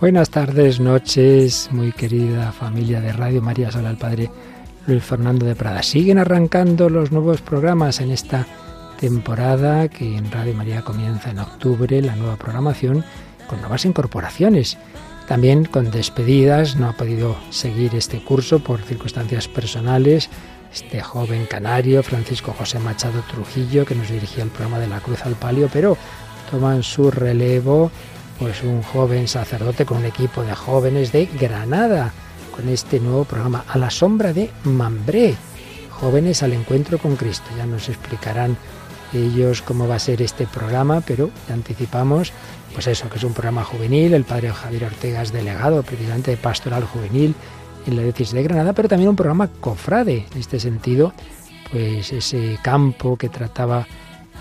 Buenas tardes, noches, muy querida familia de Radio María Sola, el Padre Luis Fernando de Prada. Siguen arrancando los nuevos programas en esta temporada que en Radio María comienza en octubre, la nueva programación con nuevas incorporaciones. También con despedidas, no ha podido seguir este curso por circunstancias personales. Este joven canario, Francisco José Machado Trujillo, que nos dirigía el programa de la Cruz al Palio, pero toman su relevo pues un joven sacerdote con un equipo de jóvenes de Granada, con este nuevo programa A la sombra de Mambré, jóvenes al encuentro con Cristo. Ya nos explicarán ellos cómo va a ser este programa, pero anticipamos, pues eso, que es un programa juvenil, el padre Javier Ortega es delegado precisamente de Pastoral Juvenil en la diócesis de Granada, pero también un programa cofrade, en este sentido, pues ese campo que trataba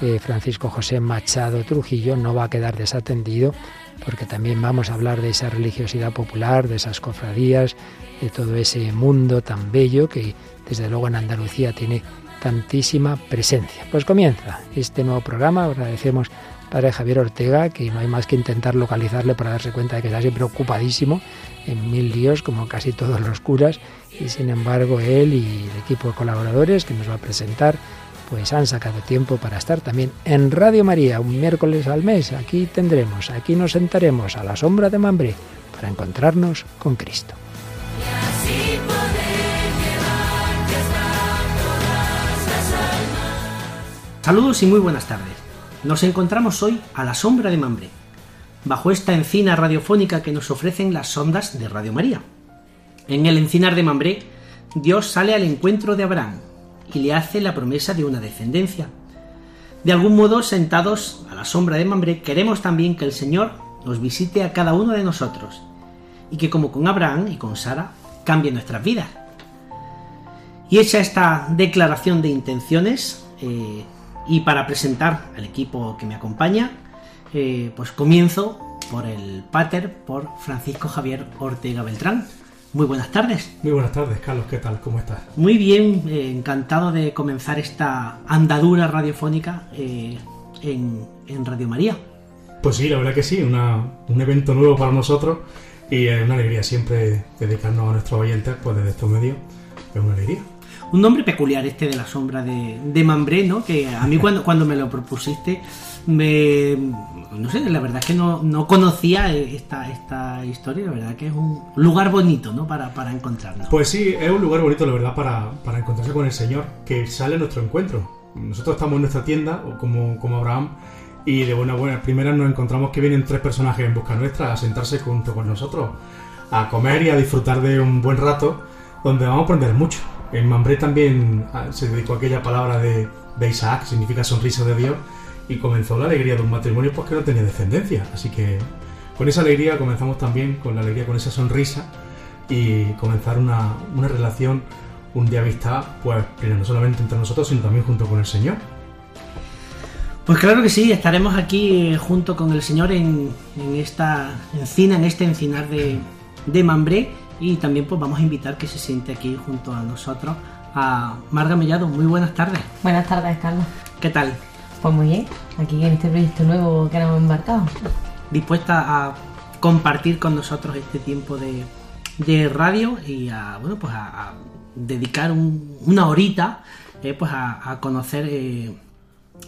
eh, Francisco José Machado Trujillo no va a quedar desatendido porque también vamos a hablar de esa religiosidad popular, de esas cofradías, de todo ese mundo tan bello que desde luego en Andalucía tiene tantísima presencia. Pues comienza este nuevo programa, agradecemos padre Javier Ortega, que no hay más que intentar localizarle para darse cuenta de que está siempre ocupadísimo en mil líos, como casi todos los curas, y sin embargo él y el equipo de colaboradores que nos va a presentar pues han sacado tiempo para estar también en Radio María un miércoles al mes. Aquí tendremos, aquí nos sentaremos a la sombra de Mambré para encontrarnos con Cristo. Saludos y muy buenas tardes. Nos encontramos hoy a la sombra de Mambré, bajo esta encina radiofónica que nos ofrecen las ondas de Radio María. En el encinar de Mambré, Dios sale al encuentro de Abraham, y le hace la promesa de una descendencia. De algún modo, sentados a la sombra de Mambré, queremos también que el Señor nos visite a cada uno de nosotros y que como con Abraham y con Sara, cambie nuestras vidas. Y hecha esta declaración de intenciones, eh, y para presentar al equipo que me acompaña, eh, pues comienzo por el pater, por Francisco Javier Ortega Beltrán. Muy buenas tardes. Muy buenas tardes, Carlos. ¿Qué tal? ¿Cómo estás? Muy bien, eh, encantado de comenzar esta andadura radiofónica eh, en, Radio María. Pues sí, la verdad que sí, un evento nuevo para nosotros y es una alegría siempre dedicarnos a nuestros oyentes pues desde estos medios. Es una alegría. Un nombre peculiar este de la sombra de, de Mambré, ¿no? Que a mí cuando, cuando me lo propusiste me no sé, la verdad es que no, no conocía esta, esta historia, la verdad que es un lugar bonito, ¿no? Para, para encontrarnos. Pues sí, es un lugar bonito, la verdad, para, para encontrarse con el Señor, que sale a nuestro encuentro. Nosotros estamos en nuestra tienda, como, como Abraham, y de buena buena primera nos encontramos que vienen tres personajes en busca nuestra a sentarse junto con nosotros, a comer y a disfrutar de un buen rato, donde vamos a aprender mucho. En Mambré también ah, se dedicó aquella palabra de, de Isaac, significa sonrisa de Dios, y comenzó la alegría de un matrimonio pues que no tenía descendencia. Así que con esa alegría comenzamos también, con la alegría, con esa sonrisa y comenzar una, una relación, un día vista, pues no solamente entre nosotros, sino también junto con el Señor. Pues claro que sí, estaremos aquí eh, junto con el Señor en, en esta encina, en este encinar de, de Mambré y también pues vamos a invitar que se siente aquí junto a nosotros a Marga Mellado. Muy buenas tardes. Buenas tardes, Carlos. ¿Qué tal? Pues muy bien, aquí en este proyecto nuevo que hemos embarcado. Dispuesta a compartir con nosotros este tiempo de, radio y a, bueno, pues a, dedicar una horita eh, pues a, conocer eh,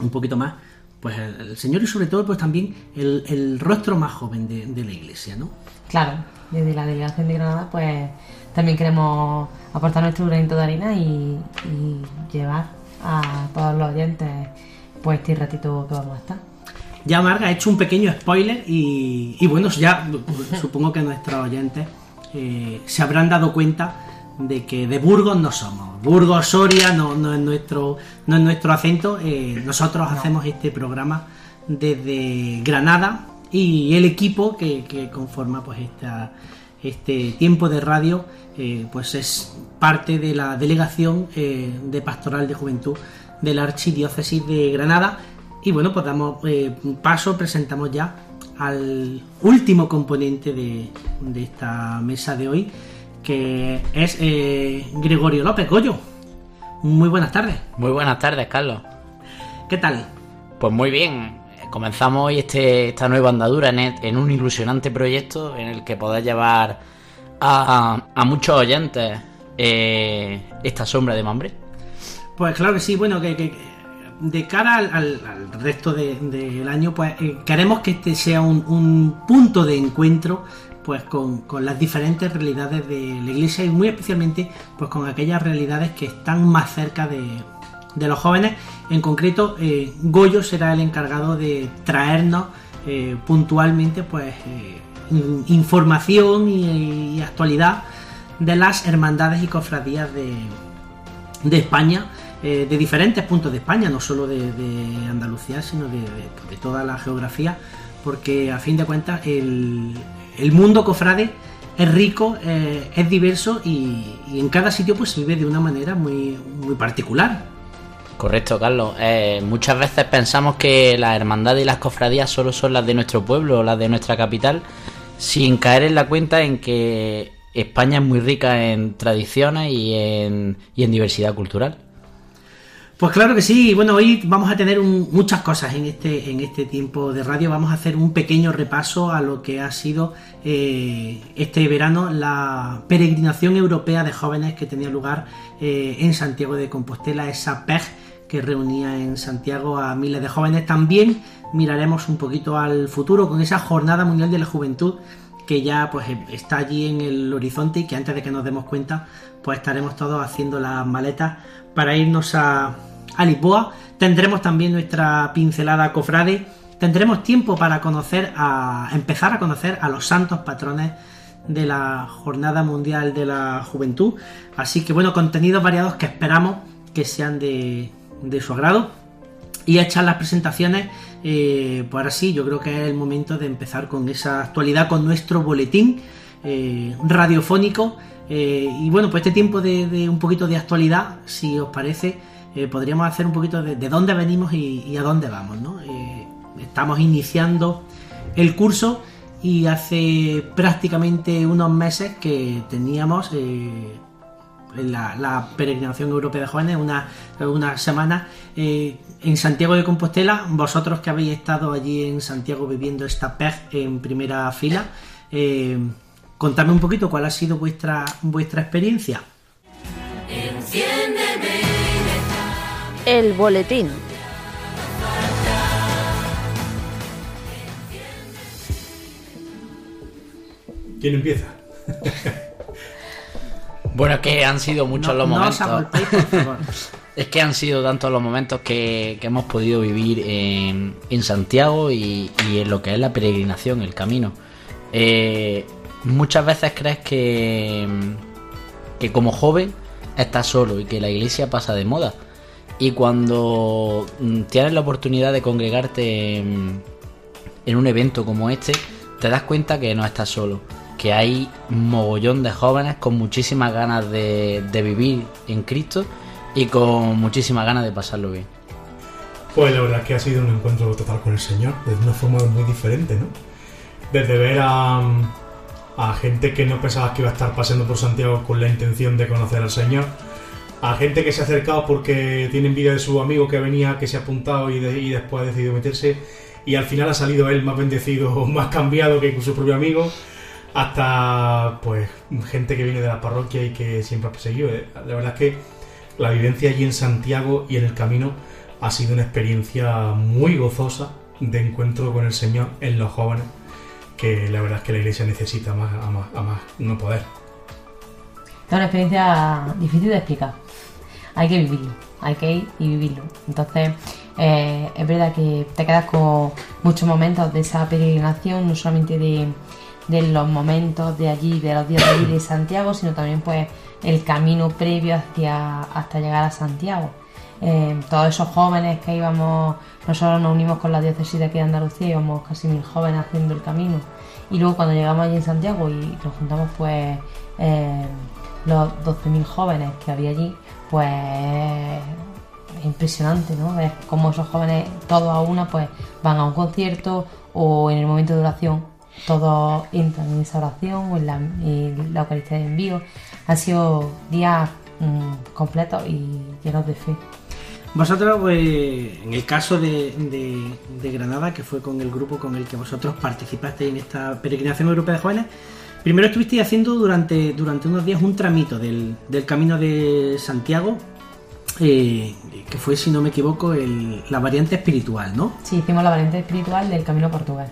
un poquito más pues el, Señor y sobre todo pues también el, rostro más joven de, la iglesia, ¿no? Claro, desde la delegación de Granada pues también queremos aportar nuestro granito de harina y, y llevar a todos los oyentes pues este ratito que vamos a estar. Ya Marga ha hecho un pequeño spoiler y, bueno, ya supongo que nuestros oyentes eh, se habrán dado cuenta de que de Burgos no somos. Burgos, Soria no, no, es, nuestro, no es nuestro acento. Eh, nosotros hacemos este programa desde Granada y el equipo que, conforma pues esta, este tiempo de radio eh, pues es parte de la delegación de Pastoral de Juventud de la Archidiócesis de Granada. Y bueno, pues damos eh, paso, presentamos ya al último componente de, esta mesa de hoy, que es eh, Gregorio López Goyo. Muy buenas tardes. Muy buenas tardes, Carlos. ¿Qué tal? Pues muy bien. comenzamos hoy este, esta nueva andadura en, un ilusionante proyecto en el que podés llevar a, muchos oyentes eh, esta sombra de Mambre. Pues claro que sí, bueno, que, de cara al, resto del año, pues eh, queremos que este sea un, punto de encuentro pues con, las diferentes realidades de la iglesia y muy especialmente pues con aquellas realidades que están más cerca de, los jóvenes. En concreto, eh, Goyo será el encargado de traernos eh, puntualmente pues información y, actualidad de las hermandades y cofradías de España eh, de diferentes puntos de España, no solo de, Andalucía, sino de, toda la geografía, porque a fin de cuentas el, mundo cofrade es rico, eh, es diverso y, en cada sitio pues se vive de una manera muy, muy particular. Correcto, Carlos. Eh, muchas veces pensamos que las hermandades y las cofradías solo son las de nuestro pueblo o las de nuestra capital, sin caer en la cuenta en que España es muy rica en tradiciones y en diversidad cultural. Pues claro que sí, bueno, hoy vamos a tener muchas cosas en este, en este tiempo de radio. Vamos a hacer un pequeño repaso a lo que ha sido eh, este verano la peregrinación europea de jóvenes que tenía lugar eh, en Santiago de Compostela, esa PEG que reunía en Santiago a miles de jóvenes. También miraremos un poquito al futuro con esa Jornada Mundial de la Juventud que ya pues está allí en el horizonte y que antes de que nos demos cuenta pues estaremos todos haciendo las maletas para irnos a, a Lisboa. Tendremos también nuestra pincelada cofrade. Tendremos tiempo para conocer a empezar a conocer a los santos patrones de la Jornada Mundial de la Juventud. Así que bueno, contenidos variados que esperamos que sean de, su agrado. Y echar las presentaciones, eh, pues ahora sí, yo creo que es el momento de empezar con esa actualidad, con nuestro boletín eh, radiofónico. Eh, y bueno, pues este tiempo de, un poquito de actualidad, si os parece, eh, podríamos hacer un poquito de, dónde venimos y, a dónde vamos. ¿no? Eh, estamos iniciando el curso y hace prácticamente unos meses que teníamos eh, la, peregrinación europea de jóvenes, una, una semana en Santiago de Compostela. Vosotros que habéis estado allí en Santiago viviendo esta PEG en primera fila, contadme un poquito cuál ha sido vuestra, vuestra experiencia. El boletín. ¿Quién empieza? bueno, que han sido muchos los momentos. es que han sido tantos los momentos que, hemos podido vivir en, Santiago y, en lo que es la peregrinación, el camino. Eh, muchas veces crees que, que como joven estás solo y que la iglesia pasa de moda. Y cuando mm, tienes la oportunidad de congregarte en, un evento como este, te das cuenta que no estás solo, que hay mogollón de jóvenes con muchísimas ganas de, vivir en Cristo y con muchísimas ganas de pasarlo bien. Pues la verdad es que ha sido un encuentro total con el Señor, de una forma muy diferente, ¿no? Desde ver a, a gente que no pensaba que iba a estar pasando por Santiago con la intención de conocer al Señor, a gente que se ha acercado porque tiene envidia de su amigo que venía, que se ha apuntado y, después ha decidido meterse y al final ha salido él más bendecido, más cambiado que con su propio amigo, hasta pues gente que viene de la parroquia y que siempre ha perseguido. Eh, la verdad es que la vivencia allí en Santiago y en el camino ha sido una experiencia muy gozosa de encuentro con el Señor en los jóvenes, que la verdad es que la iglesia necesita más más, más no poder. Es una experiencia difícil de explicar hay que vivirlo, hay que ir y vivirlo. Entonces, eh, es verdad que te quedas con muchos momentos de esa peregrinación, no solamente de, los momentos de allí, de los días de allí de Santiago, sino también pues el camino previo hacia, hasta llegar a Santiago. Eh, todos esos jóvenes que íbamos, nosotros nos unimos con la diócesis de aquí de Andalucía, íbamos casi mil jóvenes haciendo el camino. Y luego cuando llegamos allí en Santiago y nos juntamos pues eh, los 12.000 jóvenes que había allí, pues es impresionante, ¿no? Ver cómo esos jóvenes, todos a una, pues van a un concierto o en el momento de oración, todos entran en esa oración o en la, en Eucaristía de envío. Han sido días mm, completos y llenos de fe. Vosotros, pues, en el caso de, Granada, que fue con el grupo con el que vosotros participasteis en esta peregrinación europea de jóvenes, primero estuvisteis haciendo durante, durante unos días un tramito del, camino de Santiago, eh, que fue, si no me equivoco, la variante espiritual, ¿no? Sí, hicimos la variante espiritual del camino portugués.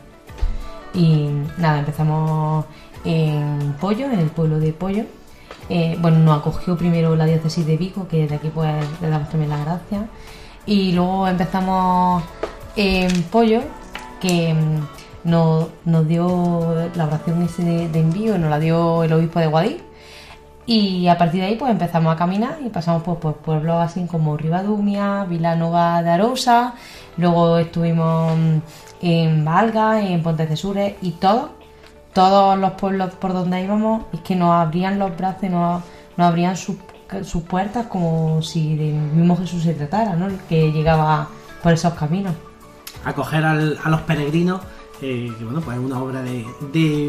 Y nada, empezamos en Pollo, en el pueblo de Pollo, eh, bueno, nos acogió primero la diócesis de Vigo, que de aquí pues le damos también las gracias. Y luego empezamos en Pollo, que mm, nos, dio la oración ese de, envío, nos la dio el obispo de Guadix. Y a partir de ahí pues empezamos a caminar y pasamos por, por pueblos así como Ribadumia, Vilanova de Arosa, luego estuvimos mm, en Valga, en Pontes de Sures y todo todos los pueblos por donde íbamos es que nos abrían los brazos y nos, abrían sus, puertas como si del mismo Jesús se tratara, ¿no? que llegaba por esos caminos. Acoger a los peregrinos, eh, que bueno, pues es una obra de,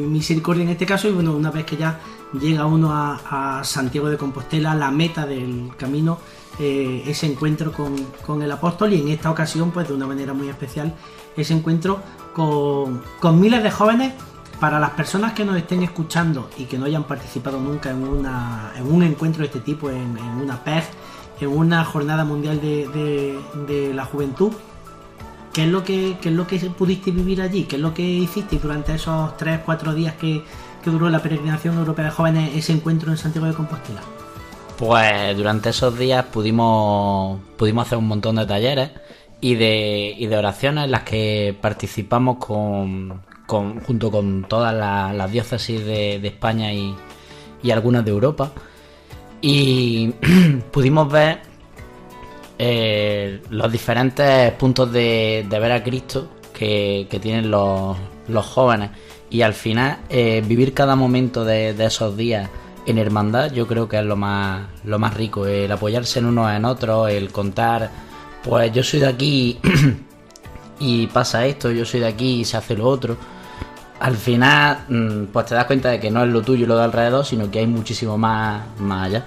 misericordia en este caso, y bueno, una vez que ya llega uno a, Santiago de Compostela, la meta del camino, eh, ese encuentro con, el apóstol, y en esta ocasión, pues de una manera muy especial, ese encuentro con, con miles de jóvenes. Para las personas que nos estén escuchando y que no hayan participado nunca en, una, en un encuentro de este tipo, en, una PEG, en una jornada mundial de, la juventud, ¿qué es, lo que, es lo que pudiste vivir allí? ¿Qué es lo que hiciste durante esos 3-4 días que, duró la peregrinación europea de jóvenes, ese encuentro en Santiago de Compostela? Pues durante esos días pudimos, pudimos hacer un montón de talleres y de, y de oraciones en las que participamos con, junto con todas las diócesis de, España y, algunas de Europa. Y pudimos ver eh, los diferentes puntos de, ver a Cristo que, tienen los, jóvenes. Y al final, eh, vivir cada momento de, esos días en hermandad, yo creo que es lo más, lo más rico. El apoyarse en unos en otros, el contar, pues yo soy de aquí y pasa esto, yo soy de aquí y se hace lo otro al final mm, pues te das cuenta de que no es lo tuyo y lo de alrededor, sino que hay muchísimo más, más allá.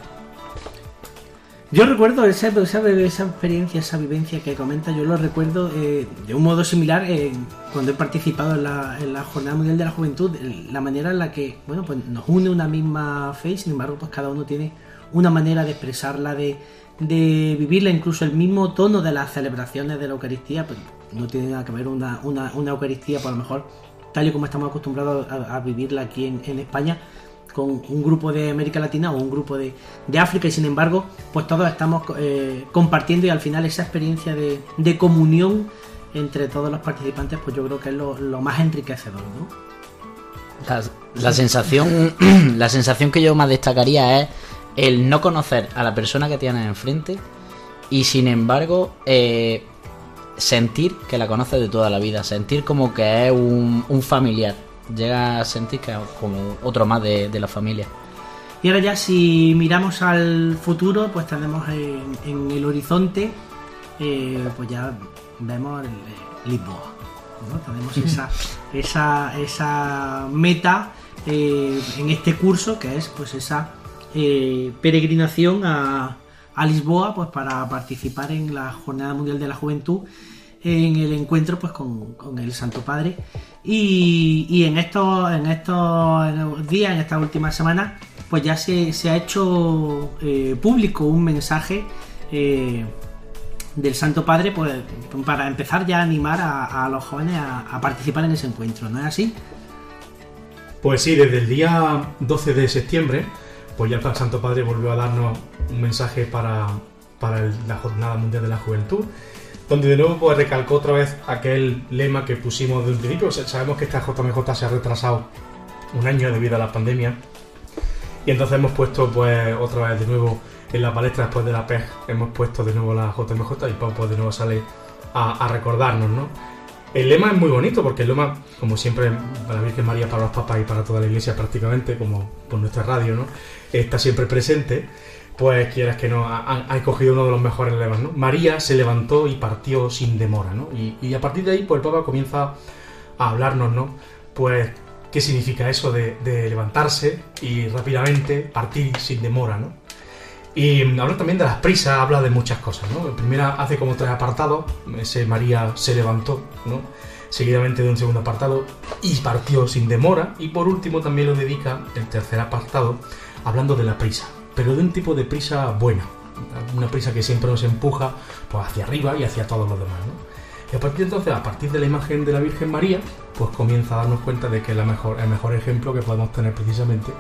Yo recuerdo esa, esa, esa experiencia, esa vivencia que comenta, yo lo recuerdo eh, de un modo similar eh, cuando he participado en la, en la, Jornada Mundial de la Juventud, la manera en la que, bueno, pues nos une una misma fe, sin embargo, pues cada uno tiene una manera de expresarla, de, de vivirla, incluso el mismo tono de las celebraciones de la Eucaristía, pues no tiene nada que ver una, una, una Eucaristía, por lo mejor tal y como estamos acostumbrados a, vivirla aquí en, España, con un grupo de América Latina o un grupo de, África y sin embargo, pues todos estamos eh, compartiendo y al final esa experiencia de, comunión entre todos los participantes, pues yo creo que es lo, más enriquecedor, ¿no? La, sensación, la sensación que yo más destacaría es el no conocer a la persona que tienes enfrente y sin embargo eh, sentir que la conoces de toda la vida, sentir como que es un, familiar. Llega a sentir que es como otro más de, la familia. Y ahora ya si miramos al futuro, pues tenemos en, el horizonte, eh, pues ya vemos Lisboa. Tenemos esa, esa, esa meta eh, en este curso que es pues esa eh, peregrinación a, a Lisboa pues para participar en la Jornada Mundial de la Juventud en el encuentro pues con, el Santo Padre y, en estos en estos días en estas últimas semanas pues ya se, ha hecho eh, público un mensaje eh, del Santo Padre pues, para empezar ya a animar a, los jóvenes a, participar en ese encuentro, ¿no es así? Pues sí, desde el día 12 de septiembre pues ya el Santo Padre volvió a darnos un mensaje para, la Jornada Mundial de la Juventud, donde de nuevo pues, recalcó otra vez aquel lema que pusimos desde un principio. Sabemos que esta JMJ se ha retrasado un año debido a la pandemia, y entonces hemos puesto pues otra vez de nuevo en la palestra después de la PEG, hemos puesto de nuevo la JMJ y pues de nuevo sale a, a recordarnos, ¿no? El lema es muy bonito porque el lema, como siempre, para la Virgen María, para los papas y para toda la iglesia prácticamente, como por nuestra radio, ¿no? Está siempre presente. Pues quieras que no, ha, escogido uno de los mejores lemas, ¿no? María se levantó y partió sin demora, ¿no? Y, a partir de ahí, pues el Papa comienza a hablarnos, ¿no? Pues qué significa eso de, levantarse y rápidamente partir sin demora, ¿no? Y habla también de las prisas, habla de muchas cosas, ¿no? primera hace como tres apartados, ese María se levantó, ¿no? Seguidamente de un segundo apartado, y partió sin demora. Y por último también lo dedica el tercer apartado, hablando de la prisa, pero de un tipo de prisa buena, una prisa que siempre nos empuja pues, hacia arriba y hacia todos los demás. Y a partir de entonces, a partir de la imagen de la Virgen María, pues comienza a darnos cuenta de que es el mejor ejemplo que podemos tener precisamente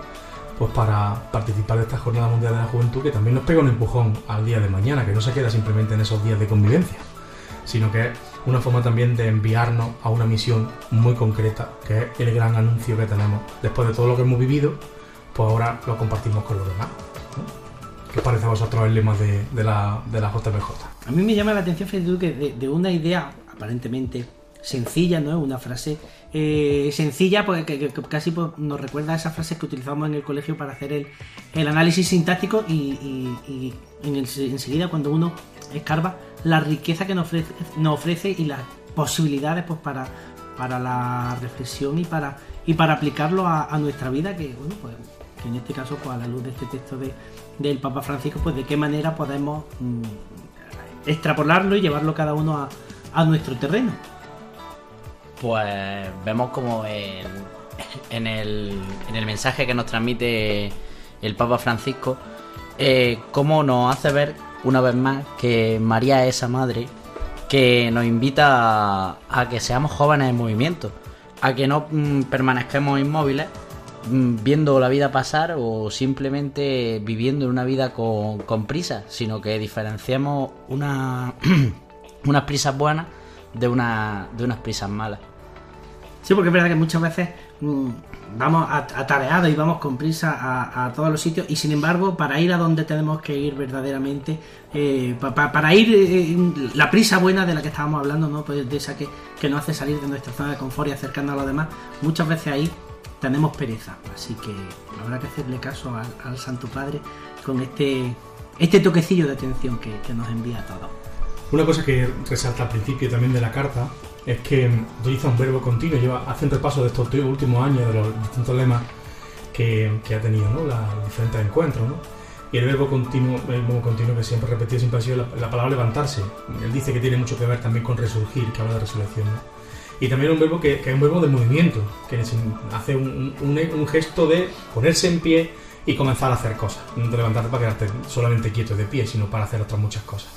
pues para participar de esta Jornada Mundial de la Juventud que también nos pega un empujón al día de mañana, que no se queda simplemente en esos días de convivencia, sino que es una forma también de enviarnos a una misión muy concreta, que es el gran anuncio que tenemos. Después de todo lo que hemos vivido, pues ahora lo compartimos con los demás. ¿Qué os parece a vosotros el lema de, la, de la JPJ? A mí me llama la atención, Fede, que de, de una idea aparentemente sencilla, ¿no? Una frase eh, sencilla, porque que, casi pues, nos recuerda a esas frases que utilizamos en el colegio para hacer el, el análisis sintáctico y, en enseguida cuando uno escarba la riqueza que nos ofrece, nos ofrece y las posibilidades pues para, para la reflexión y para, y para aplicarlo a, nuestra vida, que bueno, pues que en este caso, pues a la luz de este texto de, del Papa Francisco, pues de qué manera podemos mm, extrapolarlo y llevarlo cada uno a, a nuestro terreno. Pues vemos como en, el, mensaje que nos transmite el Papa Francisco, eh, cómo nos hace ver una vez más que María es esa madre que nos invita a, que seamos jóvenes en movimiento, a que no mm, permanezcamos inmóviles viendo la vida pasar o simplemente viviendo una vida con, prisa, sino que diferenciemos una, unas prisas buenas de, una, de unas prisas malas. Sí, porque es verdad que muchas veces mm, vamos atareados y vamos con prisa a, todos los sitios y sin embargo para ir a donde tenemos que ir verdaderamente, eh, para ir eh, la prisa buena de la que estábamos hablando, ¿no? Pues de esa que, nos hace salir de nuestra zona de confort y acercarnos a los demás, muchas veces ahí tenemos pereza. Así que habrá que hacerle caso al, Santo Padre con este, este toquecillo de atención que, nos envía a todos. Una cosa que resalta al principio también de la carta es que utiliza un verbo continuo, lleva, hace un repaso de estos últimos años, de los distintos lemas que, ha tenido, ¿no? los diferentes encuentros. Y el verbo continuo, el verbo continuo que siempre repetido siempre ha sido la, palabra levantarse. Él dice que tiene mucho que ver también con resurgir, que habla de resurrección. Y también un verbo que, es un verbo de movimiento, que hace un, un, gesto de ponerse en pie y comenzar a hacer cosas. No de levantarte para quedarte solamente quieto de pie, sino para hacer otras muchas cosas.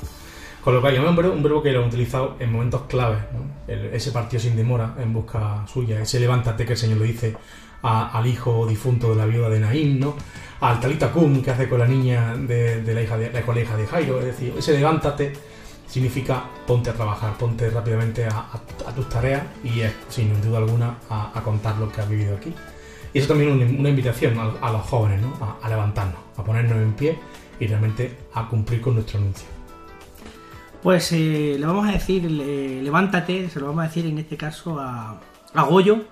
Con lo cual, yo un verbo, un verbo que lo he utilizado en momentos claves, ese partido sin demora en busca suya, ese levántate que el Señor le dice al hijo difunto de la viuda de Naín, ¿no? al talita cum que hace con la niña de, la hija de, la hija de Jairo, es decir, ese levántate significa ponte a trabajar, ponte rápidamente a, tus tareas y es, sin duda alguna a, contar lo que has vivido aquí. Y eso también es una, invitación a, los jóvenes, ¿no? a levantarnos, a ponernos en pie y realmente a cumplir con nuestro anuncio. Pues eh, le vamos a decir, levántate, se lo vamos a decir en este caso a, a Goyo,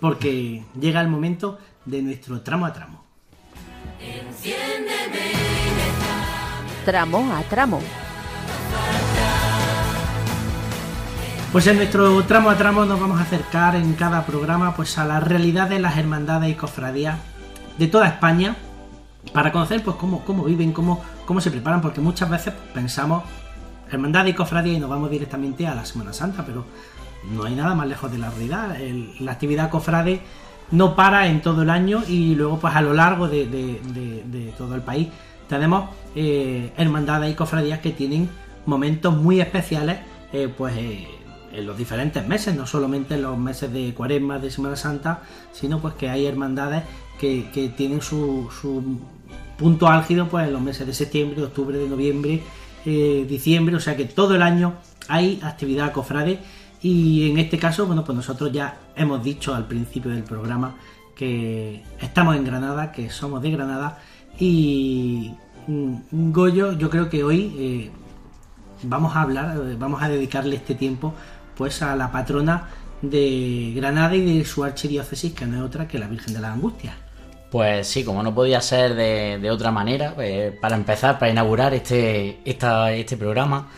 porque llega el momento de nuestro tramo a tramo. Tramo a tramo. Pues en nuestro tramo a tramo nos vamos a acercar en cada programa pues a la realidad de las hermandades y cofradías de toda España para conocer pues cómo, cómo viven, cómo, cómo se preparan, porque muchas veces pensamos hermandad y cofradía y nos vamos directamente a la Semana Santa, pero no hay nada más lejos de la realidad. la actividad cofrade no para en todo el año y luego pues a lo largo de, todo el país tenemos eh, hermandades y cofradías que tienen momentos muy especiales eh, pues eh, en los diferentes meses, no solamente en los meses de cuaresma, de Semana Santa, sino pues que hay hermandades que, tienen su, su punto álgido pues en los meses de septiembre, octubre, de noviembre eh, diciembre, o sea que todo el año hay actividad cofrade. Y en este caso, bueno, pues nosotros ya hemos dicho al principio del programa que estamos en Granada, que somos de Granada. Y mm, Goyo, yo creo que hoy eh, vamos a hablar, eh, vamos a dedicarle este tiempo pues a la patrona de Granada y de su archidiócesis, que no es otra que la Virgen de las Angustias. Pues sí, como no podía ser de, otra manera, pues, para empezar, para inaugurar este, este programa,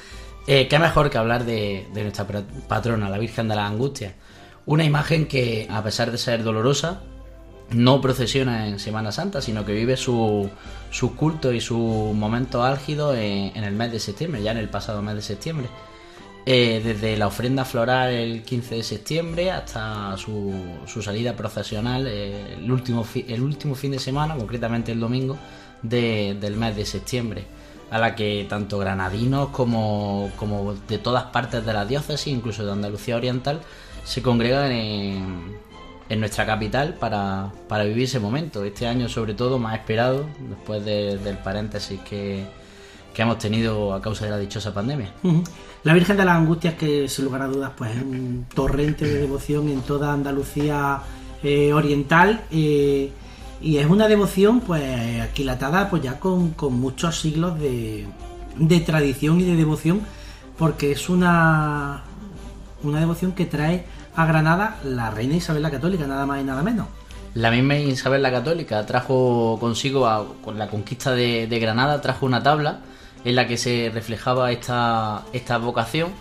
eh, qué mejor que hablar de, nuestra patrona, la Virgen de la Angustia. Una imagen que, a pesar de ser dolorosa, no procesiona en Semana Santa, sino que vive su, su culto y su momento álgido en, el mes de septiembre, ya en el pasado mes de septiembre. Eh, desde la ofrenda floral el 15 de septiembre hasta su, su salida procesional eh, el, último el último fin de semana, concretamente el domingo del mes de septiembre, a la que tanto granadinos como, como de todas partes de la diócesis, incluso de Andalucía Oriental, se congregan en, en nuestra capital para, vivir ese momento. Este año sobre todo más esperado, después del paréntesis que, hemos tenido a causa de la dichosa pandemia. La Virgen de las Angustias, que sin lugar a dudas pues es un torrente de devoción en toda Andalucía eh, oriental eh, y es una devoción pues aquilatada pues ya con, muchos siglos de, de tradición y de devoción porque es una, una devoción que trae a Granada la reina Isabel la Católica, nada más y nada menos. La misma Isabel la Católica trajo consigo, con la conquista de, Granada, trajo una tabla en la que se reflejaba esta, esta vocación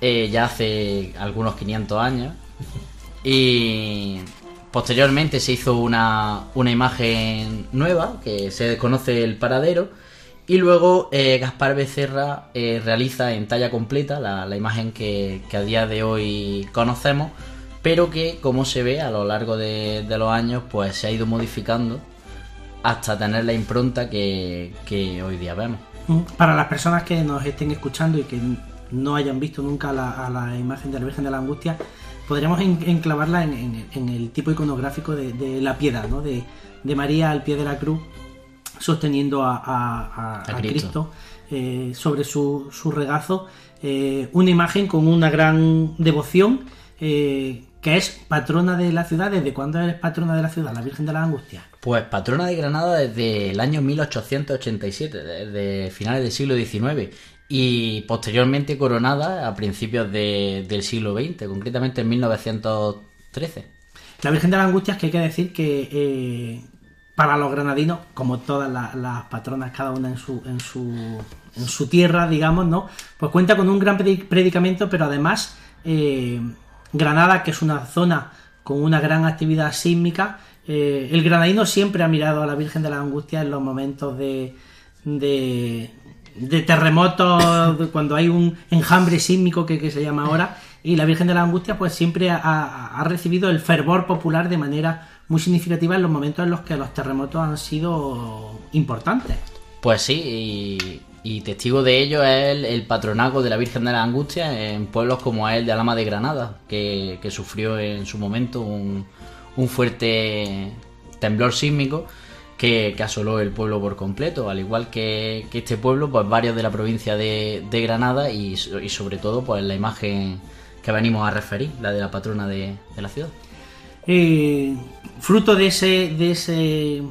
eh, ya hace algunos 500 años. Y posteriormente se hizo una, una imagen nueva, que se desconoce el paradero, y luego eh, Gaspar Becerra eh, realiza en talla completa la, imagen que, a día de hoy conocemos, pero que como se ve a lo largo de, los años pues se ha ido modificando hasta tener la impronta que, hoy día vemos. Para las personas que nos estén escuchando y que no hayan visto nunca la, la imagen de la Virgen de la Angustia, podríamos enclavarla en, el tipo iconográfico de, la piedad, ¿no? de, de María al pie de la cruz sosteniendo a, Cristo, eh, sobre su, regazo, eh, una imagen con una gran devoción, eh, que es patrona de la ciudad. ¿Desde cuándo es patrona de la ciudad, la Virgen de la Angustia? Pues patrona de Granada desde el año 1887, desde finales del siglo XIX y posteriormente coronada a principios del siglo XX, concretamente en 1913. La Virgen de la Angustia es que hay que decir que, para los granadinos, como todas las, patronas, cada una en su, en su, en su tierra, digamos, ¿no? Pues cuenta con un gran predicamento, pero además eh, Granada, que es una zona con una gran actividad sísmica, eh, el granadino siempre ha mirado a la Virgen de la Angustia en los momentos de, de, terremotos, cuando hay un enjambre sísmico que, se llama ahora, y la Virgen de la Angustia pues siempre ha, recibido el fervor popular de manera muy significativa en los momentos en los que los terremotos han sido importantes. Pues sí, y, testigo de ello es el, patronaco de la Virgen de la Angustia en pueblos como el de Alama de Granada, que, sufrió en su momento un, fuerte temblor sísmico que, asoló el pueblo por completo, al igual que, este pueblo, pues varios de la provincia de, Granada y, sobre todo pues la imagen que venimos a referir, la de la patrona de la ciudad. Eh, fruto de ese, de ese,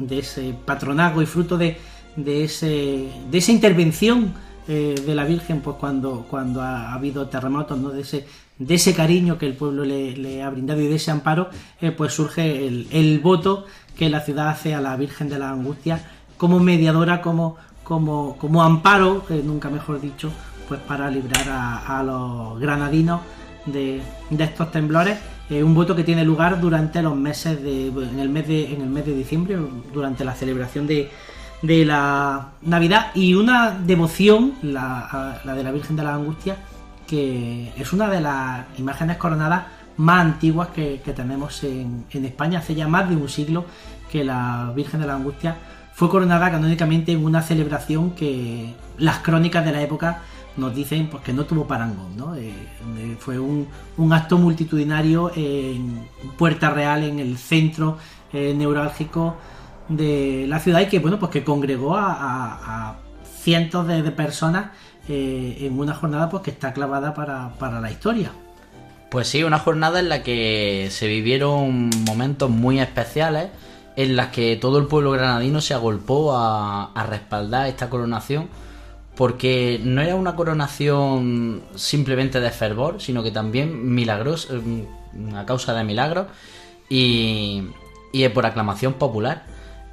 de ese patronago y fruto de, de, ese, de esa intervención eh, de la Virgen, pues cuando, cuando ha, habido terremotos, ¿no? de ese, de ese cariño que el pueblo le, ha brindado y de ese amparo, eh, pues surge el, voto que la ciudad hace a la Virgen de la Angustia como mediadora, como, como, como amparo, nunca mejor dicho, pues para librar a, a los granadinos de, de estos temblores. Eh, un voto que tiene lugar durante los meses de, en el mes de, en el mes de diciembre, durante la celebración de, de la Navidad. Y una devoción, la, la de la Virgen de la Angustia, que es una de las imágenes coronadas más antiguas que, tenemos en, España. Hace ya más de un siglo que la Virgen de la Angustia fue coronada canónicamente en una celebración que las crónicas de la época nos dicen pues, que no tuvo parangón. ¿no? Eh, eh, fue un, acto multitudinario en Puerta Real, en el centro eh, neurálgico de la ciudad y que bueno pues que congregó a, cientos de, personas en una jornada pues que está clavada para, para, la historia. Pues sí, una jornada en la que se vivieron momentos muy especiales en las que todo el pueblo granadino se agolpó a, a respaldar esta coronación porque no era una coronación simplemente de fervor, sino que también milagros, mm, a causa de milagros y, por aclamación popular.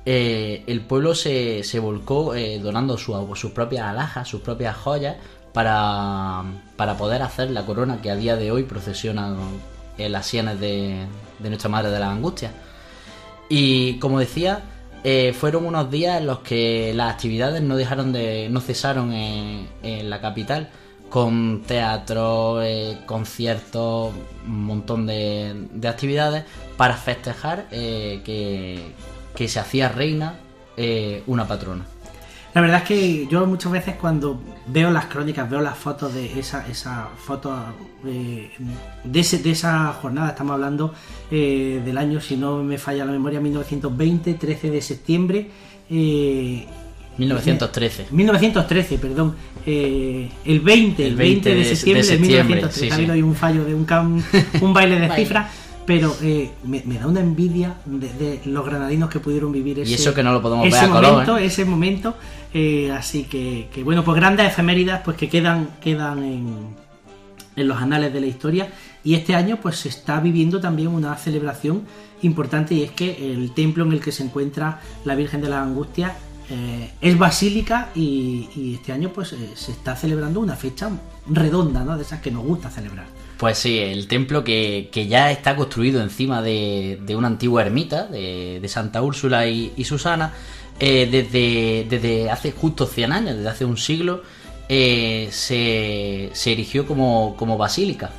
Eh, el pueblo se, se volcó eh, donando sus propias alhajas, sus propias joyas, para, poder hacer la corona que a día de hoy procesiona en las sienes de, de Nuestra Madre de la Angustia. Y como decía, eh, fueron unos días en los que las actividades no dejaron de, no cesaron en, la capital, con teatro, conciertos, un montón de, actividades para festejar que, que, se hacía reina una patrona. La verdad es que yo muchas veces cuando veo las crónicas, veo las fotos de esa, esa foto eh, de, de esa jornada, estamos hablando eh, del año, si no me falla la memoria, 1920, 13 de septiembre. 1913. Eh, 1913, perdón. el 20, el 20, de, septiembre de, 1913. ha habido ahí un fallo de un, un baile de cifras pero eh, me, da una envidia de, los granadinos que pudieron vivir ese, y eso que no lo podemos ese ver momento, ese momento eh, así que, bueno, pues grandes efeméridas pues que quedan, quedan en, en los anales de la historia. Y este año pues se está viviendo también una celebración importante y es que el templo en el que se encuentra la Virgen de la Angustia eh, es basílica y, este año pues eh, se está celebrando una fecha redonda, ¿no? De esas que nos gusta celebrar. Pues sí, el templo que, ya está construido encima de, una antigua ermita de, Santa Úrsula y Susana eh, desde, desde, hace justo 100 años, desde hace un siglo, eh, se, se, erigió como, como, basílica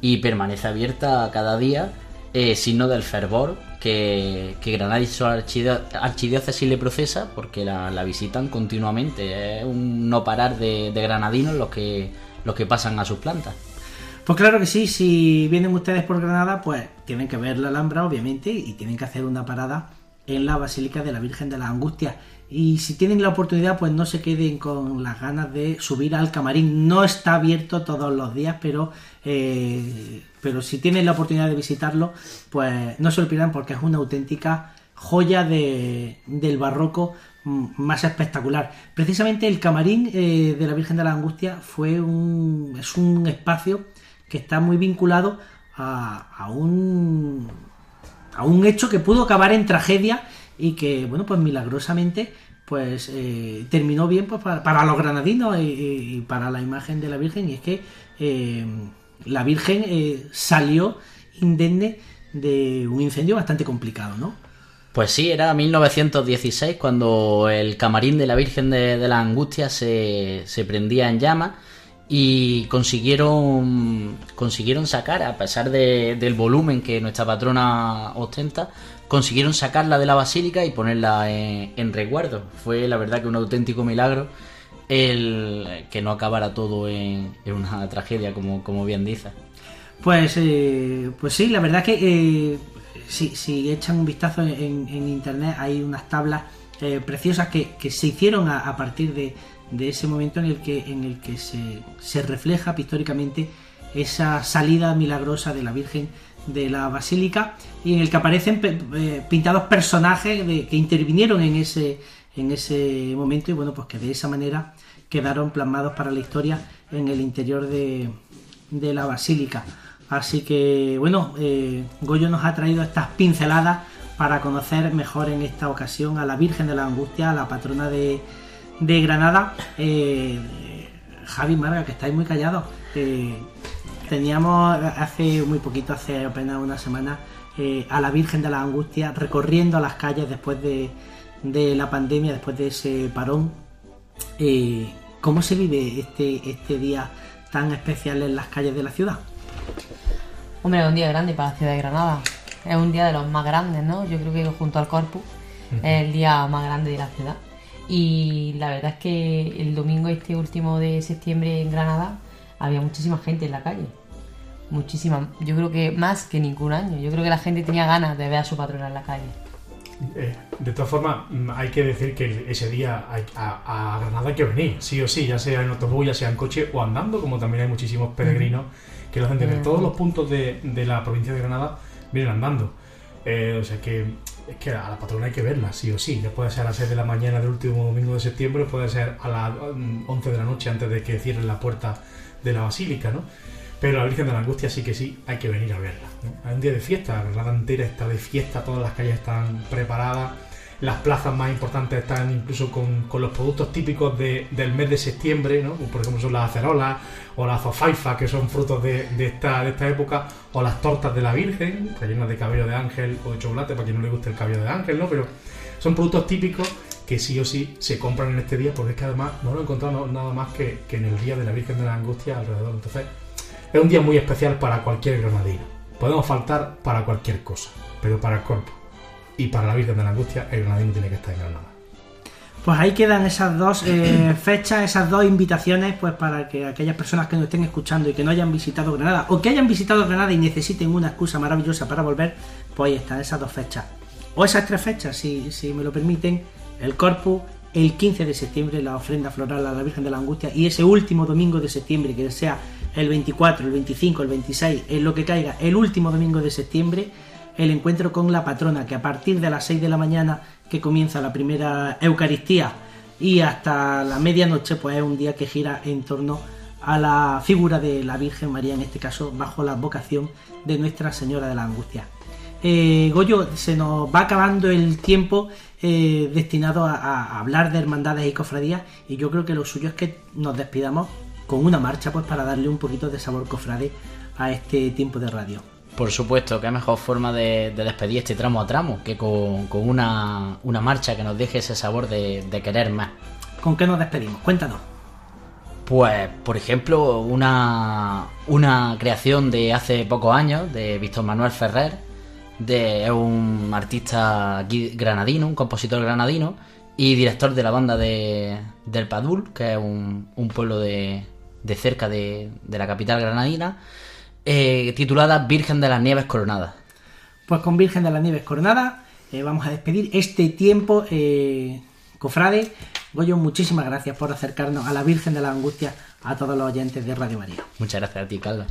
y permanece abierta cada día, eh, signo del fervor que, que Granada y su archidiócesis le procesa, porque la, visitan continuamente. Es un no parar de, de granadinos los que, los que pasan a sus plantas. Pues claro que sí, si vienen ustedes por Granada, pues tienen que ver la Alhambra, obviamente, y tienen que hacer una parada en la Basílica de la Virgen de la Angustia. Y si tienen la oportunidad, pues no se queden con las ganas de subir al camarín. No está abierto todos los días, pero, eh, pero si tienen la oportunidad de visitarlo, pues no se lo pierdan porque es una auténtica joya del barroco mm, más espectacular. Precisamente el camarín eh, de la Virgen de la Angustia fue un, es un espacio que está muy vinculado a un a un hecho que pudo acabar en tragedia y que, bueno, pues milagrosamente pues eh, terminó bien pues, para, los granadinos y, para la imagen de la Virgen y es que eh, la Virgen eh, salió indemne de un incendio bastante complicado, ¿no? Pues sí, era 1916 cuando el camarín de la Virgen de, de la Angustia se, se prendía en llamas y consiguieron consiguieron sacar a pesar del volumen que nuestra patrona ostenta consiguieron sacarla de la basílica y ponerla en, resguardo. Fue la verdad que un auténtico milagro el que no acabara todo en, una tragedia como, como bien dice. Pues eh, pues sí la verdad que eh, si, echan un vistazo en, internet hay unas tablas eh, preciosas que, se hicieron a partir de de ese momento en el que, en el que se, se refleja pictóricamente esa salida milagrosa de la Virgen de la Basílica y en el que aparecen eh, pintados personajes que intervinieron en ese, en ese momento y bueno, pues que de esa manera quedaron plasmados para la historia en el interior de, de la Basílica. Así que bueno, eh, Goyo nos ha traído estas pinceladas para conocer mejor en esta ocasión a la Virgen de la Angustia, a la patrona de, de Granada, eh, Javi Marga, que estáis muy callados. Eh, teníamos hace muy poquito, hace apenas una semana, eh, a la Virgen de la Angustia recorriendo las calles después de, la pandemia, después de ese parón. ¿Cómo se vive este, este día tan especial en las calles de la ciudad? Hombre, es un día grande para la ciudad de Granada. Es un día de los más grandes, ¿no? Yo creo que junto al Corpus es el día más grande de la ciudad. Y la verdad es que el domingo este último de septiembre en Granada había muchísima gente en la calle. Muchísima. Yo creo que más que ningún año. Yo creo que la gente tenía ganas de ver a su patrona en la calle. Eh, de todas formas, mm, hay que decir que ese día a, Granada hay que venir, sí o sí, ya sea en autobús, ya sea en coche o andando, como también hay muchísimos peregrinos que lo hacen desde todos los puntos de, la provincia de Granada vienen andando. Eh, o sea que es que a la patrona hay que verla, sí o sí. Ya puede ser a las 6 de la mañana del último domingo de septiembre, puede ser a las 11 de la noche antes de que cierren la puerta de la basílica, ¿no? Pero la Virgen de la Angustia sí que sí, hay que venir a verla. Hay un día de fiesta, la Granada entera está de fiesta, todas las calles están preparadas, las plazas más importantes están incluso con, los productos típicos del mes de septiembre, ¿no? por ejemplo son las acerolas o las zofaifas, que son frutos de, esta, de esta época, o las tortas de la Virgen, rellenas de cabello de ángel o de chocolate, para quien no le guste el cabello de ángel, ¿no? pero son productos típicos que sí o sí se compran en este día, porque es que además no lo encontramos nada más que, que en el día de la Virgen de la Angustia alrededor. Entonces, es un día muy especial para cualquier granadino. Podemos faltar para cualquier cosa, pero para el cuerpo y para la Virgen de la Angustia, el granadino tiene que estar en Granada. Pues ahí quedan esas dos eh, fechas, esas dos invitaciones, pues para que aquellas personas que nos estén escuchando y que no hayan visitado Granada, o que hayan visitado Granada y necesiten una excusa maravillosa para volver, pues ahí están esas dos fechas. O esas tres fechas, si, si me lo permiten, el Corpus, el 15 de septiembre, la ofrenda floral a la Virgen de la Angustia, y ese último domingo de septiembre, que sea el 24, el 25, el 26, en lo que caiga, el último domingo de septiembre, el encuentro con la patrona, que a partir de las 6 de la mañana que comienza la primera Eucaristía y hasta la medianoche, pues es un día que gira en torno a la figura de la Virgen María, en este caso bajo la vocación de Nuestra Señora de la Angustia. Eh, Goyo, se nos va acabando el tiempo eh, destinado a, hablar de hermandades y cofradías y yo creo que lo suyo es que nos despidamos con una marcha pues para darle un poquito de sabor cofrade a este tiempo de radio. Por supuesto, qué mejor forma de, despedir este tramo a tramo que con, una, marcha que nos deje ese sabor de, querer más. ¿Con qué nos despedimos? Cuéntanos. Pues, por ejemplo, una, una creación de hace pocos años de Víctor Manuel Ferrer, de un artista granadino, un compositor granadino y director de la banda de, del Padul, que es un, pueblo de, de cerca de, de la capital granadina eh, titulada Virgen de las Nieves Coronadas. Pues con Virgen de las Nieves Coronadas eh, vamos a despedir este tiempo, eh, cofrade. Goyo, muchísimas gracias por acercarnos a la Virgen de la Angustia a todos los oyentes de Radio María. Muchas gracias a ti, Carlos.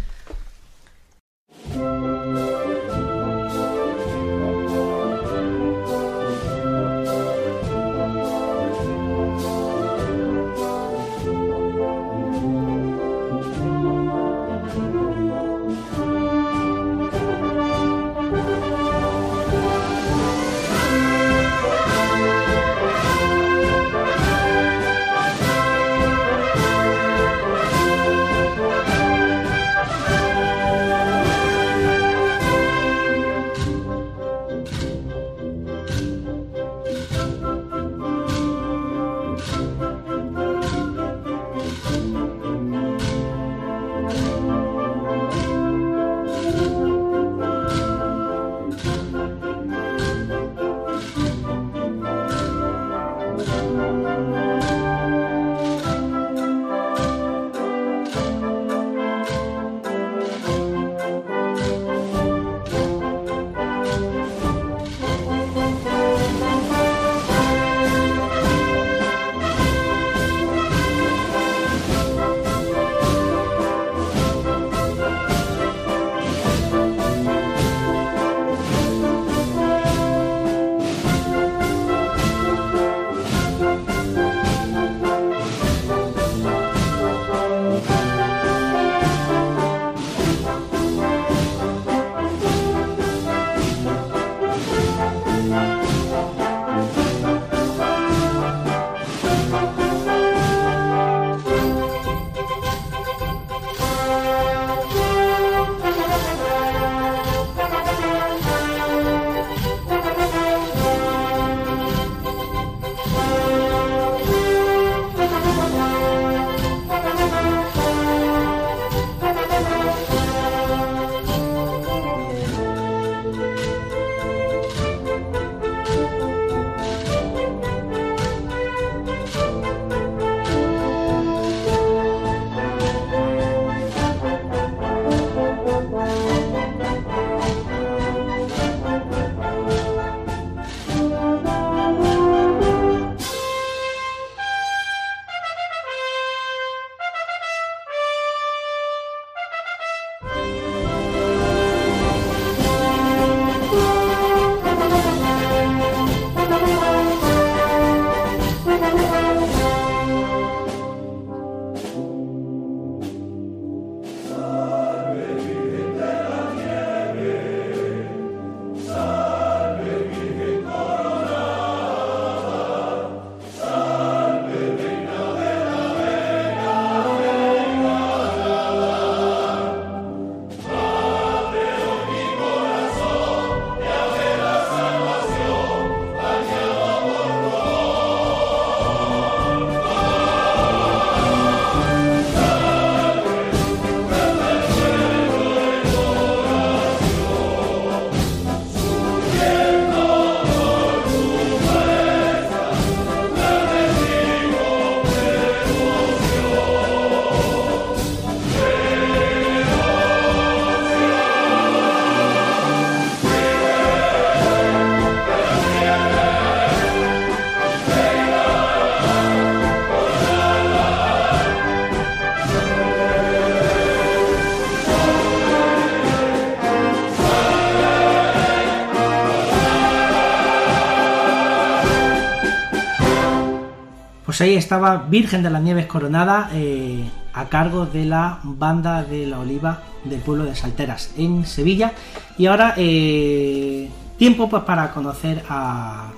Pues estaba Virgen de las Nieves Coronada eh, a cargo de la banda de la Oliva del pueblo de Salteras en Sevilla. Y ahora eh, tiempo pues para conocer a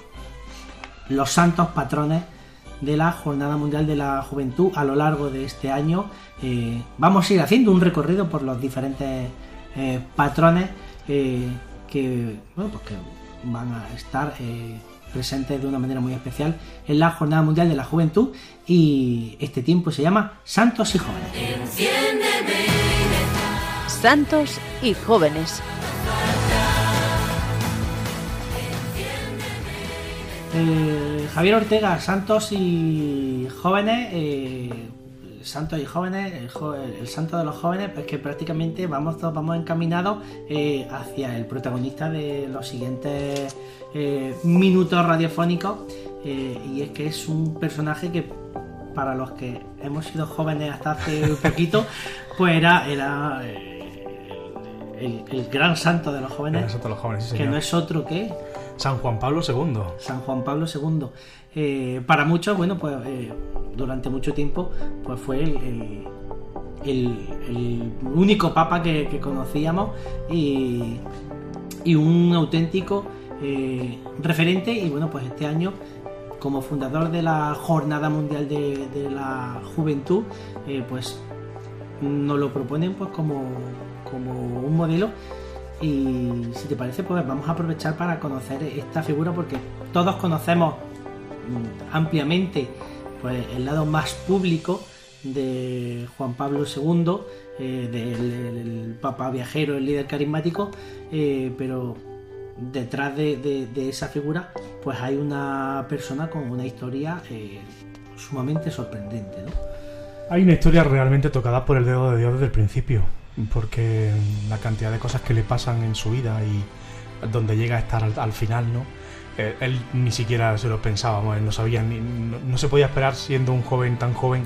los santos patrones de la Jornada Mundial de la Juventud a lo largo de este año. Eh, vamos a ir haciendo un recorrido por los diferentes patrones pues que van a estar presentes de una manera muy especial en la Jornada Mundial de la Juventud y este tiempo se llama Santos y Jóvenes. Santos y Jóvenes. Eh, Javier Ortega, Santos y Jóvenes, eh, santos y jóvenes, el, santo de los jóvenes, pues que prácticamente vamos, vamos encaminados eh, hacia el protagonista de los siguientes eh, minutos radiofónicos. Eh, y es que es un personaje que para los que hemos sido jóvenes hasta hace un poquito, pues era, era el, gran santo de los jóvenes, que no es otro que San Juan Pablo II. San Juan Pablo II. para muchos, bueno, pues durante mucho tiempo pues fue el, el, único papa que, conocíamos y, y, un auténtico eh, referente y bueno pues este año como fundador de la Jornada Mundial de, la Juventud eh, pues nos lo proponen pues como, como un modelo. Y si te parece pues vamos a aprovechar para conocer esta figura porque todos conocemos mm, ampliamente pues el lado más público de Juan Pablo II, eh, del, Papa viajero, el líder carismático, eh, pero detrás de, esa figura pues hay una persona con una historia eh, sumamente sorprendente. Hay una historia realmente tocada por el dedo de Dios desde el principio, porque la cantidad de cosas que le pasan en su vida y donde llega a estar al final, ¿no? Eh, él ni siquiera se lo pensaba, él no sabía, ni, no, se podía esperar siendo un joven tan joven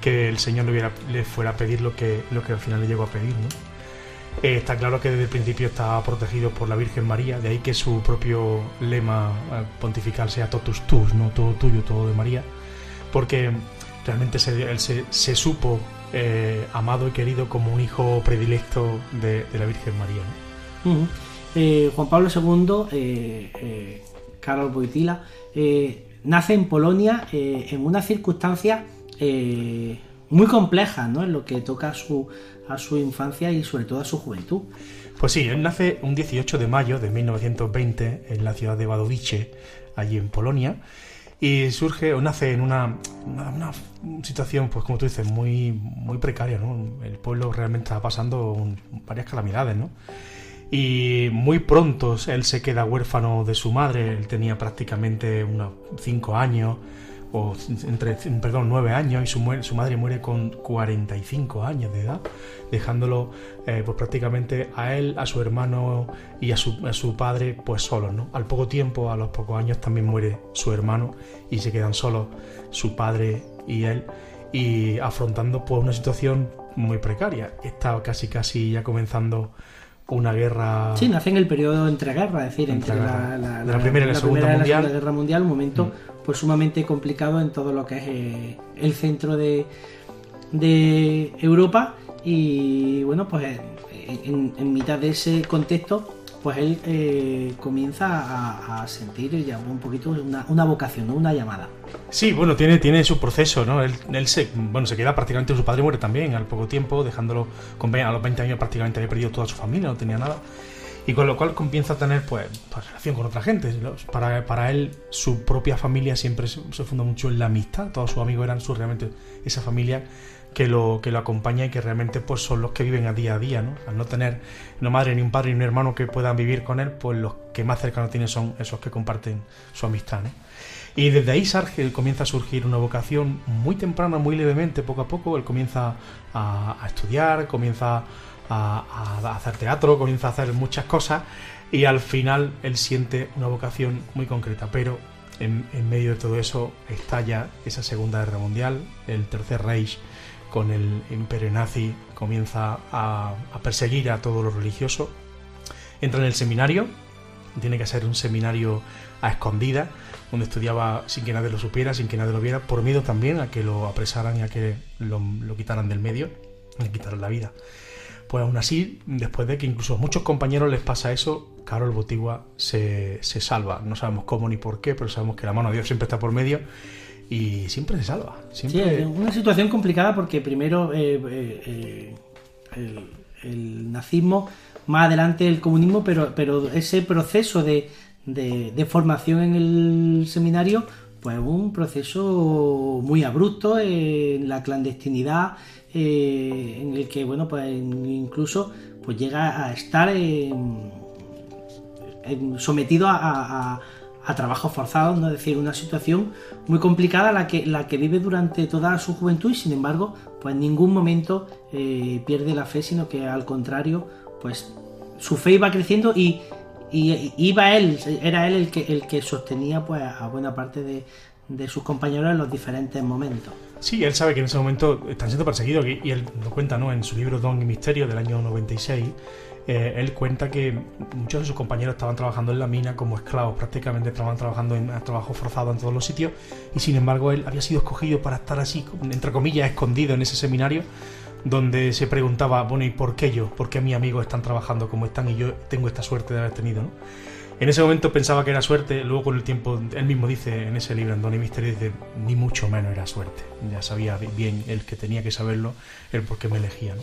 que el Señor le, hubiera, le fuera a pedir lo que, lo que al final le llegó a pedir. ¿no? Eh, está claro que desde el principio estaba protegido por la Virgen María, de ahí que su propio lema eh, pontifical sea totus tus, no todo tuyo, todo de María, porque realmente se, él se, supo amado y querido como un hijo predilecto de, la Virgen María. Juan Pablo II Karol Wojtyla, eh, nace en Polonia eh, en una circunstancia eh, muy compleja, ¿no? En lo que toca su, a su infancia y sobre todo a su juventud. Pues sí, él nace un 18 de mayo de 1920 en la ciudad de Wadowice, allí en Polonia, y surge o nace en una, situación, pues como tú dices, muy, muy precaria. El pueblo realmente está pasando varias calamidades, ¿no? y muy pronto él se queda huérfano de su madre, él tenía prácticamente unos 5 años, o entre, perdón, 9 años, y su, su, madre muere con 45 años de edad, dejándolo eh, pues prácticamente a él, a su hermano y a su, a su padre pues solos, ¿no? Al poco tiempo, a los pocos años también muere su hermano y se quedan solos su padre y él y afrontando pues una situación muy precaria. Está casi casi ya comenzando una guerra. Sí, nace en el periodo entre guerras, es decir, entre, la, primera y la, segunda, guerra mundial, un momento mm. pues sumamente complicado en todo lo que es eh, el centro de, de Europa y bueno, pues en mitad de ese contexto pues él eh, comienza a, sentir ya un poquito una, vocación, una llamada. Sí, bueno, tiene, tiene su proceso, ¿no? Él, se, bueno, se queda prácticamente, su padre muere también al poco tiempo, dejándolo con, a los 20 años prácticamente había perdido toda su familia, no tenía nada. Y con lo cual comienza a tener pues, pues relación con otra gente. Para, para él, su propia familia siempre se, funda mucho en la amistad. Todos sus amigos eran su, realmente esa familia que lo, que lo acompaña y que realmente pues son los que viven a día a día, ¿no? Al no tener una madre, ni un padre, ni un hermano que puedan vivir con él, pues los que más cercano tiene son esos que comparten su amistad, Y desde ahí Sargel comienza a surgir una vocación muy temprana, muy levemente, poco a poco. Él comienza a, estudiar, comienza a, hacer teatro, comienza a hacer muchas cosas y al final él siente una vocación muy concreta. Pero en, en medio de todo eso estalla esa Segunda Guerra Mundial, el Tercer Reich con el imperio nazi comienza a, perseguir a todo lo religioso. Entra en el seminario tiene que ser un seminario a escondidas, donde estudiaba sin que nadie lo supiera, sin que nadie lo viera, por miedo también a que lo apresaran y a que lo, quitaran del medio, le quitaran la vida. Pues aún así, después de que incluso a muchos compañeros les pasa eso, Carol Botigua se, se salva. No sabemos cómo ni por qué, pero sabemos que la mano de Dios siempre está por medio y siempre se salva. Sí, una situación complicada porque primero eh, eh, eh, el, nazismo, más adelante el comunismo, pero, pero ese proceso de, de, formación en el seminario, pues un proceso muy abrupto en la clandestinidad, en el que, bueno, pues incluso pues llega a estar sometido a a trabajo forzado, ¿no? es decir, una situación muy complicada la que, la que vive durante toda su juventud y sin embargo, pues en ningún momento eh, pierde la fe, sino que al contrario, pues su fe iba creciendo y, iba él, era él el que, el que sostenía pues a buena parte de, de sus compañeros en los diferentes momentos. Sí, él sabe que en ese momento están siendo perseguidos y él lo cuenta ¿no? en su libro Don y Misterio del año 96 eh, él cuenta que muchos de sus compañeros estaban trabajando en la mina como esclavos, prácticamente estaban trabajando en trabajo forzado en todos los sitios, y sin embargo él había sido escogido para estar así, entre comillas, escondido en ese seminario, donde se preguntaba, bueno, ¿y por qué yo? ¿Por qué mis amigos están trabajando como están y yo tengo esta suerte de haber tenido? En ese momento pensaba que era suerte, luego con el tiempo, él mismo dice en ese libro, en Don y Misterio, dice, ni mucho menos era suerte. Ya sabía bien el que tenía que saberlo, el por qué me elegía.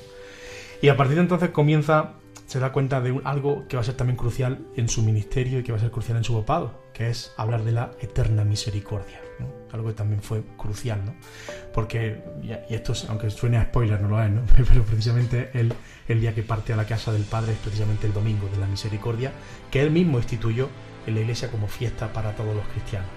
Y a partir de entonces comienza se da cuenta de algo que va a ser también crucial en su ministerio y que va a ser crucial en su papado, que es hablar de la eterna misericordia. Algo que también fue crucial, ¿no? Porque, y esto, aunque suene a spoiler, no lo es, ¿no? Pero precisamente él, el día que parte a la casa del Padre es precisamente el domingo de la misericordia, que él mismo instituyó en la iglesia como fiesta para todos los cristianos.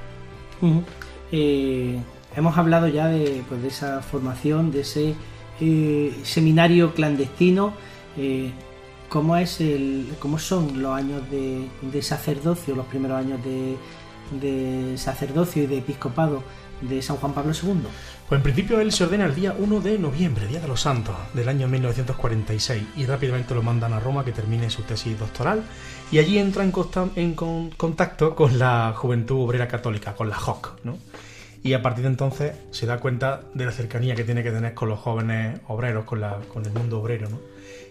Eh, hemos hablado ya de, pues, de esa formación, de ese eh, seminario clandestino. Eh, ¿Cómo, es el, cómo son los años de, sacerdocio, los primeros años de, sacerdocio y de episcopado de San Juan Pablo II? Pues en principio él se ordena el día 1 de noviembre, Día de los Santos, del año 1946, y rápidamente lo mandan a Roma que termine su tesis doctoral, y allí entra en, en contacto con la Juventud Obrera Católica, con la JOC, ¿no? y a partir de entonces se da cuenta de la cercanía que tiene que tener con los jóvenes obreros, con, la, con el mundo obrero, ¿no?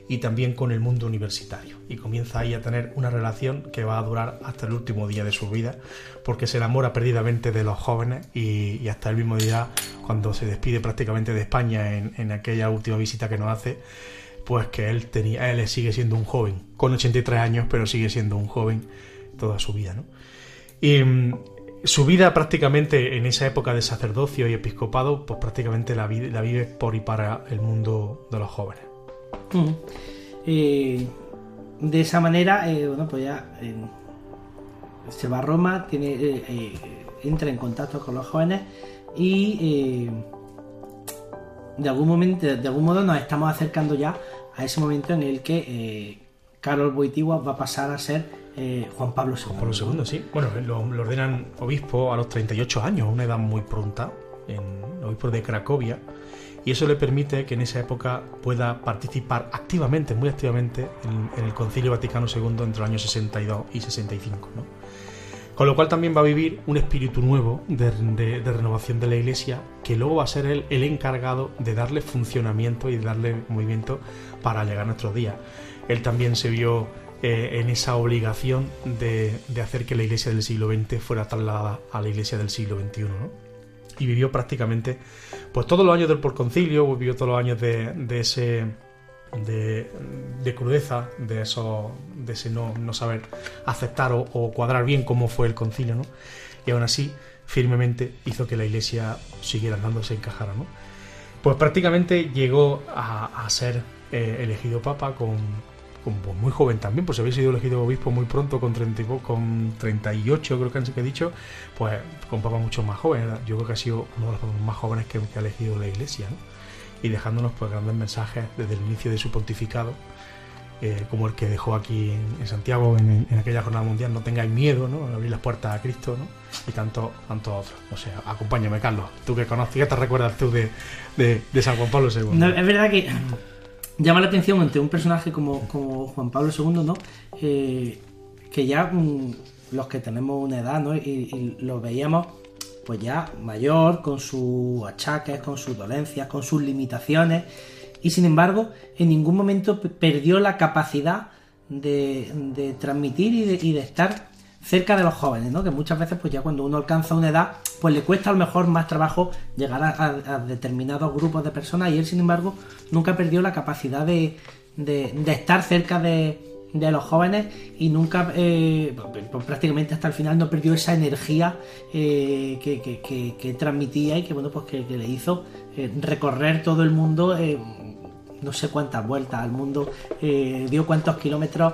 Y también con el mundo universitario. Y comienza ahí a tener una relación que va a durar hasta el último día de su vida, porque se enamora perdidamente de los jóvenes y, hasta el mismo día, cuando se despide prácticamente de España en, aquella última visita que nos hace, pues que él, tenía, él sigue siendo un joven, con 83 años, pero sigue siendo un joven toda su vida. ¿no? Y mm, su vida prácticamente en esa época de sacerdocio y episcopado, pues prácticamente la, la vive por y para el mundo de los jóvenes. Eh, de esa manera, eh, bueno, pues ya se va a Roma, tiene, eh, entra en contacto con los jóvenes y de algún momento, de algún modo nos estamos acercando ya a ese momento en el que Carol Boitigua va a pasar a ser Juan Pablo II. Juan Pablo II, sí. Bueno, lo, ordenan obispo a los 38 años, una edad muy pronta, en obispo de Cracovia y eso le permite que en esa época pueda participar activamente, muy activamente, en, el Concilio Vaticano II entre los años 62 y 65. Con lo cual también va a vivir un espíritu nuevo de, renovación de la Iglesia, que luego va a ser él el encargado de darle funcionamiento y de darle movimiento para llegar a nuestros días. Él también se vio eh, en esa obligación de, hacer que la Iglesia del siglo XX fuera trasladada a la Iglesia del siglo XXI. y vivió prácticamente pues todos los años del porconcilio, vivió todos los años de, ese de, crudeza, de eso, de ese no, no saber aceptar o, cuadrar bien cómo fue el concilio, ¿no? Y aún así, firmemente hizo que la iglesia siguiera andando, se encajara, ¿no? Pues prácticamente llegó a, ser eh, elegido papa con, muy joven también, pues había sido elegido obispo muy pronto, con, 30, con 38 creo que han que he dicho, pues con papá mucho más joven. Yo creo que ha sido uno de los más jóvenes que, ha elegido la iglesia, y dejándonos pues grandes mensajes desde el inicio de su pontificado, eh, como el que dejó aquí en, Santiago en, aquella jornada mundial, no tengáis miedo, ¿no? abrir las puertas a Cristo, ¿no? y tanto, tanto otros. O sea, acompáñame, Carlos, tú que conoces, ¿qué te recuerdas tú de, de, San Juan Pablo II? es verdad que llama la atención entre un personaje como, Juan Pablo II, ¿no? Eh, que ya mm, los que tenemos una edad, ¿no? Y, lo veíamos pues ya mayor, con sus achaques, con sus dolencias, con sus limitaciones, y sin embargo en ningún momento perdió la capacidad de, transmitir y de, estar cerca de los jóvenes, ¿no? Que muchas veces, pues ya cuando uno alcanza una edad, pues le cuesta a lo mejor más trabajo llegar a, determinados grupos de personas y él, sin embargo, nunca perdió la capacidad de, de estar cerca de, de los jóvenes y nunca, eh, pues prácticamente hasta el final no perdió esa energía eh, que, transmitía y que bueno pues que, le hizo eh, recorrer todo el mundo, no sé cuántas vueltas al mundo, dio cuántos kilómetros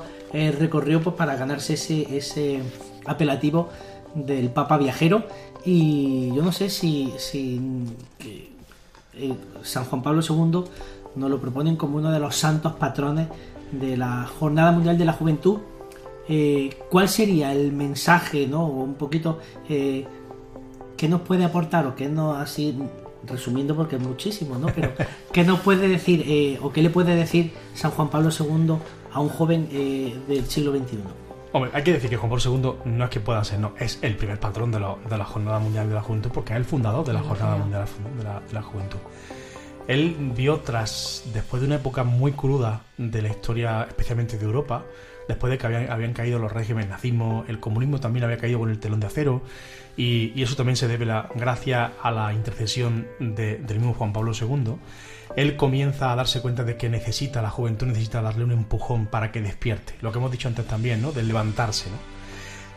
recorrió pues para ganarse ese, ese apelativo del Papa Viajero y yo no sé si, si San Juan Pablo II nos lo proponen como uno de los santos patrones de la Jornada Mundial de la Juventud, eh, ¿cuál sería el mensaje, ¿no? O un poquito, eh, ¿qué nos puede aportar o qué nos, así, resumiendo porque es muchísimo, ¿no? Pero, ¿qué nos puede decir eh, o qué le puede decir San Juan Pablo II a un joven del siglo XXI? Hombre, hay que decir que Juan Pablo II no es que pueda ser, no, es el primer patrón de, la Jornada Mundial de la Juventud porque es el fundador de la Jornada Mundial de la Juventud. Él vio tras, después de una época muy cruda de la historia, especialmente de Europa, después de que habían, caído los regímenes nazismo, el comunismo también había caído con el telón de acero, y, eso también se debe la, gracias a la intercesión del mismo Juan Pablo II. Él comienza a darse cuenta de que necesita, la juventud necesita darle un empujón para que despierte, lo que hemos dicho antes también, ¿no? De levantarse, ¿no?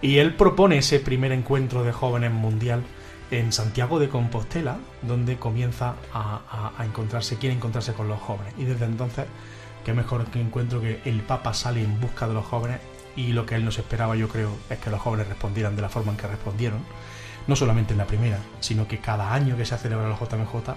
Y él propone ese primer encuentro de jóvenes mundial en Santiago de Compostela, donde comienza a, encontrarse, quiere encontrarse con los jóvenes. Y desde entonces, qué mejor que encuentro que el Papa sale en busca de los jóvenes y lo que él nos esperaba, yo creo, es que los jóvenes respondieran de la forma en que respondieron. No solamente en la primera, sino que cada año que se ha celebrado la JMJ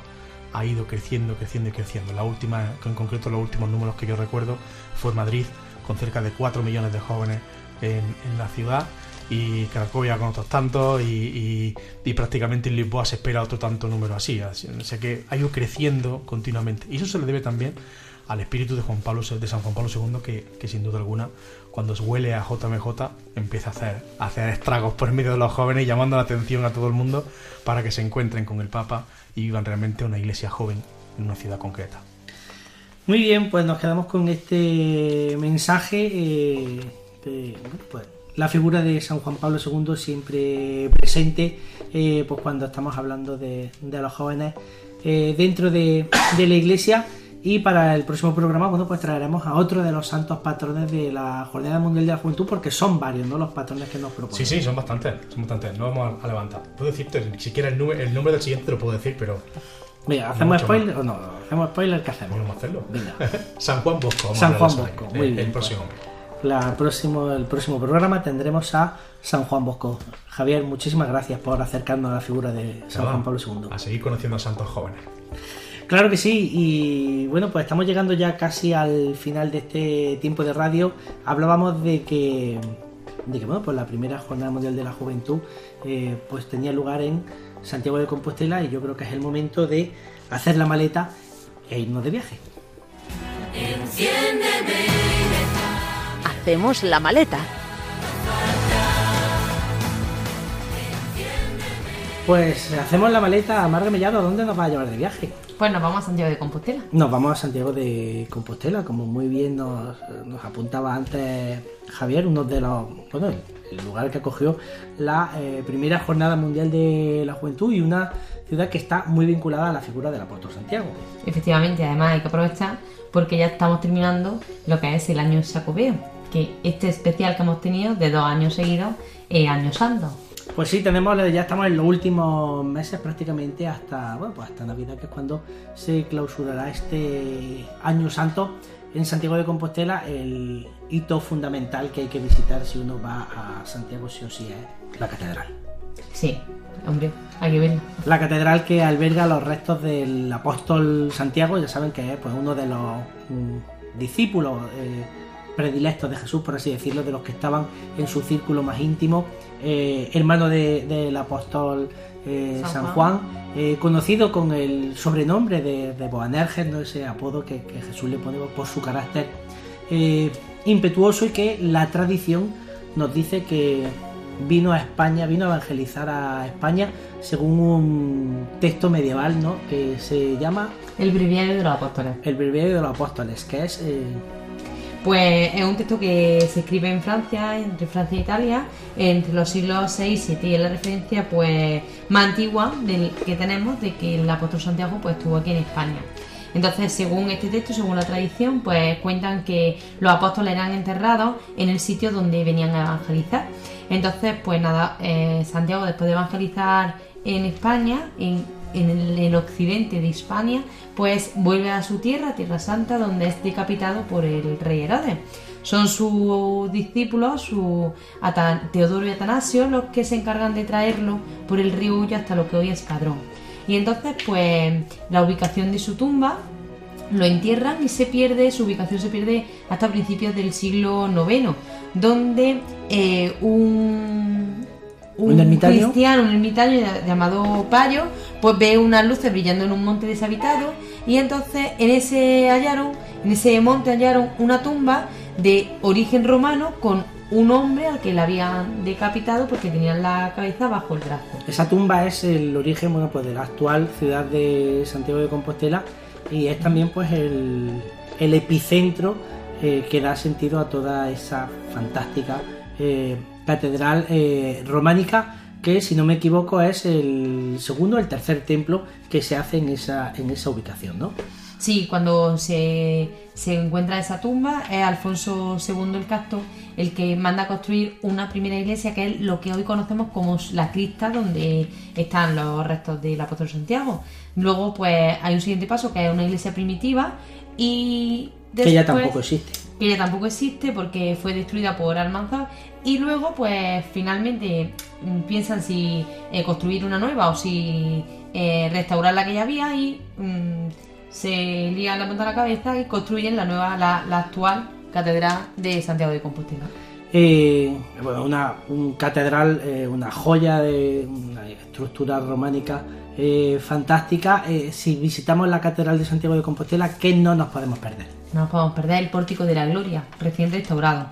ha ido creciendo, creciendo y creciendo. La última, en concreto los últimos números que yo recuerdo, fue Madrid, con cerca de 4 millones de jóvenes en la ciudad y Cracovia con otros tantos y, prácticamente en Lisboa se espera otro tanto número así. O sea que ha ido creciendo continuamente. Y eso se le debe también al espíritu de Juan Pablo de San Juan Pablo II que, sin duda alguna cuando se huele a JMJ empieza a hacer, a hacer estragos por medio de los jóvenes llamando la atención a todo el mundo para que se encuentren con el Papa y vivan realmente una iglesia joven en una ciudad concreta. Muy bien, pues nos quedamos con este mensaje. Eh, pues la figura de San Juan Pablo II siempre presente eh, pues cuando estamos hablando de, los jóvenes eh, dentro de, la iglesia y para el próximo programa bueno pues traeremos a otro de los santos patrones de la Jornada Mundial de la Juventud porque son varios ¿no? los patrones que nos proponen sí sí son bastantes son bastantes no vamos a, levantar puedo decirte si quieres el, nombre, el nombre del siguiente te lo puedo decir pero Mira, ¿hacemos spoiler o no? ¿Hacemos spoiler? ¿Qué hacemos? Vamos a hacerlo. San Juan Bosco. San Juan Bosco, muy el, bien. El próximo pues la próximo, el próximo programa tendremos a San Juan Bosco. Javier, muchísimas gracias por acercarnos a la figura de San Juan Pablo II. A seguir conociendo a santos jóvenes. Claro que sí, y bueno, pues estamos llegando ya casi al final de este tiempo de radio. Hablábamos de que, de que bueno, pues la primera Jornada Mundial de la Juventud eh, pues tenía lugar en Santiago de Compostela y yo creo que es el momento de hacer la maleta e irnos de viaje. Enciéndeme hacemos la maleta. Pues hacemos la maleta a Marga Mellado. ¿A dónde nos va a llevar de viaje? Pues nos vamos a Santiago de Compostela. Nos vamos a Santiago de Compostela, como muy bien nos, apuntaba antes Javier, uno de los. Bueno, el, lugar que acogió la eh, primera jornada mundial de la juventud y una ciudad que está muy vinculada a la figura del apóstol Santiago. Efectivamente, además hay que aprovechar porque ya estamos terminando lo que es el año sacobeo que este especial que hemos tenido de dos años seguidos es Año Santo. Pues sí, tenemos, ya estamos en los últimos meses prácticamente hasta, bueno, pues hasta Navidad, que es cuando se clausurará este Año Santo en Santiago de Compostela. El hito fundamental que hay que visitar si uno va a Santiago sí o sí es la catedral. Sí, hombre, hay que verlo. La catedral que alberga los restos del apóstol Santiago, ya saben que es pues, uno de los mm, discípulos. Eh, predilectos de Jesús, por así decirlo, de los que estaban en su círculo más íntimo, eh, hermano del apóstol eh, San, Juan, eh, conocido con el sobrenombre de, de Boanerges, ¿no? ese apodo que, Jesús le pone por su carácter impetuoso y que la tradición nos dice que vino a España, vino a evangelizar a España según un texto medieval, ¿no? Que se llama el Breviario de los Apóstoles. El Breviario de los Apóstoles, que es eh, pues es un texto que se escribe en Francia, entre Francia e Italia, entre los siglos 6 y 7, y es la referencia pues más antigua del que tenemos de que el apóstol Santiago pues estuvo aquí en España. Entonces, según este texto, según la tradición, pues cuentan que los apóstoles eran enterrados en el sitio donde venían a evangelizar. Entonces, pues nada, eh, Santiago después de evangelizar en España, en en el, occidente de Hispania, pues vuelve a su tierra, Tierra Santa, donde es decapitado por el rey Herodes. Son sus discípulos, su Teodoro y Atanasio, los que se encargan de traerlo por el río Ulla hasta lo que hoy es Padrón. Y entonces, pues, la ubicación de su tumba lo entierran y se pierde, su ubicación se pierde hasta principios del siglo IX, donde eh, un, un, cristiano, un ermitaño llamado Payo, pues ve unas luces brillando en un monte deshabitado y entonces en ese hallaron, en ese monte hallaron una tumba de origen romano con un hombre al que le habían decapitado porque tenían la cabeza bajo el brazo. Esa tumba es el origen bueno, pues, de la actual ciudad de Santiago de Compostela y es también pues el, epicentro eh, que da sentido a toda esa fantástica eh, catedral eh, románica que si no me equivoco es el segundo o el tercer templo que se hace en esa, en esa ubicación, ¿no? Sí, cuando se, encuentra esa tumba es Alfonso II el Casto el que manda a construir una primera iglesia que es lo que hoy conocemos como la cripta donde están los restos del apóstol Santiago. Luego pues hay un siguiente paso que es una iglesia primitiva y que ya tampoco existe. Que ya tampoco existe porque fue destruida por Almanzar y luego, pues finalmente mm, piensan si eh, construir una nueva o si eh, restaurar la que ya había y mm, se lían la punta a la cabeza y construyen la nueva, la, actual catedral de Santiago de Compostela. Eh, bueno, una catedral, una joya de una estructura románica fantástica. si visitamos la catedral de Santiago de Compostela, ¿qué no nos podemos perder? No nos podemos perder el pórtico de la gloria, recién restaurado.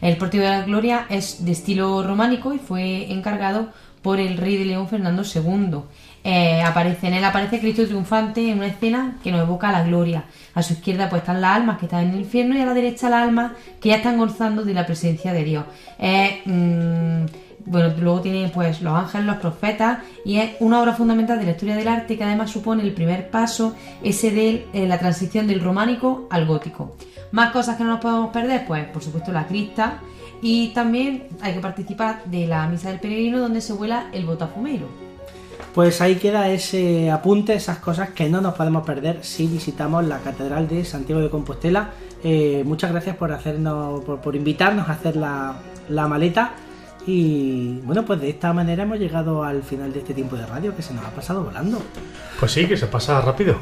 El Pórtico de la Gloria es de estilo románico y fue encargado por el rey de León Fernando II. Eh, aparece, en él aparece Cristo triunfante en una escena que nos evoca la gloria. A su izquierda pues están las almas que están en el infierno y a la derecha las almas que ya están gozando de la presencia de Dios. Mm, bueno, luego tiene pues los ángeles, los profetas y es una obra fundamental de la historia del arte que además supone el primer paso ese de eh, la transición del románico al gótico. Más cosas que no nos podemos perder, pues por supuesto la crista y también hay que participar de la misa del peregrino donde se vuela el botafumero. Pues ahí queda ese apunte, esas cosas que no nos podemos perder si visitamos la Catedral de Santiago de Compostela. Eh, muchas gracias por hacernos, por, invitarnos a hacer la, la maleta. Y bueno, pues de esta manera hemos llegado al final de este tiempo de radio que se nos ha pasado volando. Pues sí, que se pasa rápido.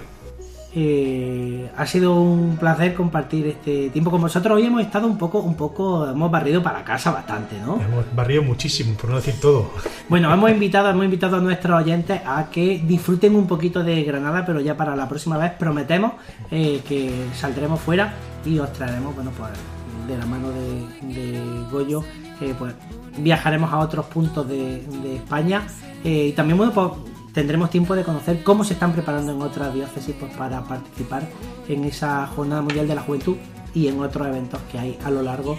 Eh, ha sido un placer compartir este tiempo con vosotros. Hoy hemos estado un poco, un poco, hemos barrido para casa bastante, ¿no? Hemos barrido muchísimo, por no decir todo. Bueno, hemos invitado, hemos invitado a nuestros oyentes a que disfruten un poquito de Granada, pero ya para la próxima vez prometemos eh, que saldremos fuera y os traeremos, bueno, pues de la mano de, Goyo, eh, pues viajaremos a otros puntos de, España y también, pues tendremos tiempo de conocer cómo se están preparando en otras diócesis pues, para participar en esa Jornada Mundial de la Juventud y en otros eventos que hay a lo largo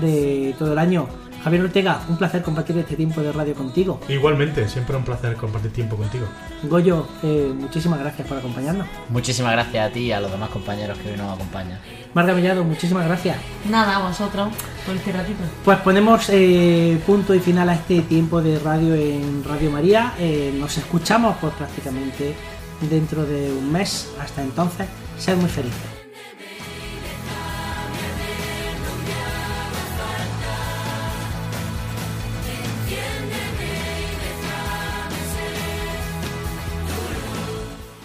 de todo el año. Javier Ortega, un placer compartir este tiempo de radio contigo. Igualmente, siempre un placer compartir tiempo contigo. Goyo, eh, muchísimas gracias por acompañarnos. Muchísimas gracias a ti y a los demás compañeros que hoy nos acompañan. Marga Mellado, muchísimas gracias. Nada, a vosotros por este ratito. Pues ponemos eh, punto y final a este tiempo de radio en Radio María. Eh, nos escuchamos pues prácticamente dentro de un mes. Hasta entonces, sed muy felices.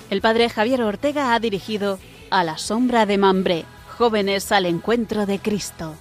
El padre Javier Ortega ha dirigido A la sombra de Mambré, jóvenes al encuentro de Cristo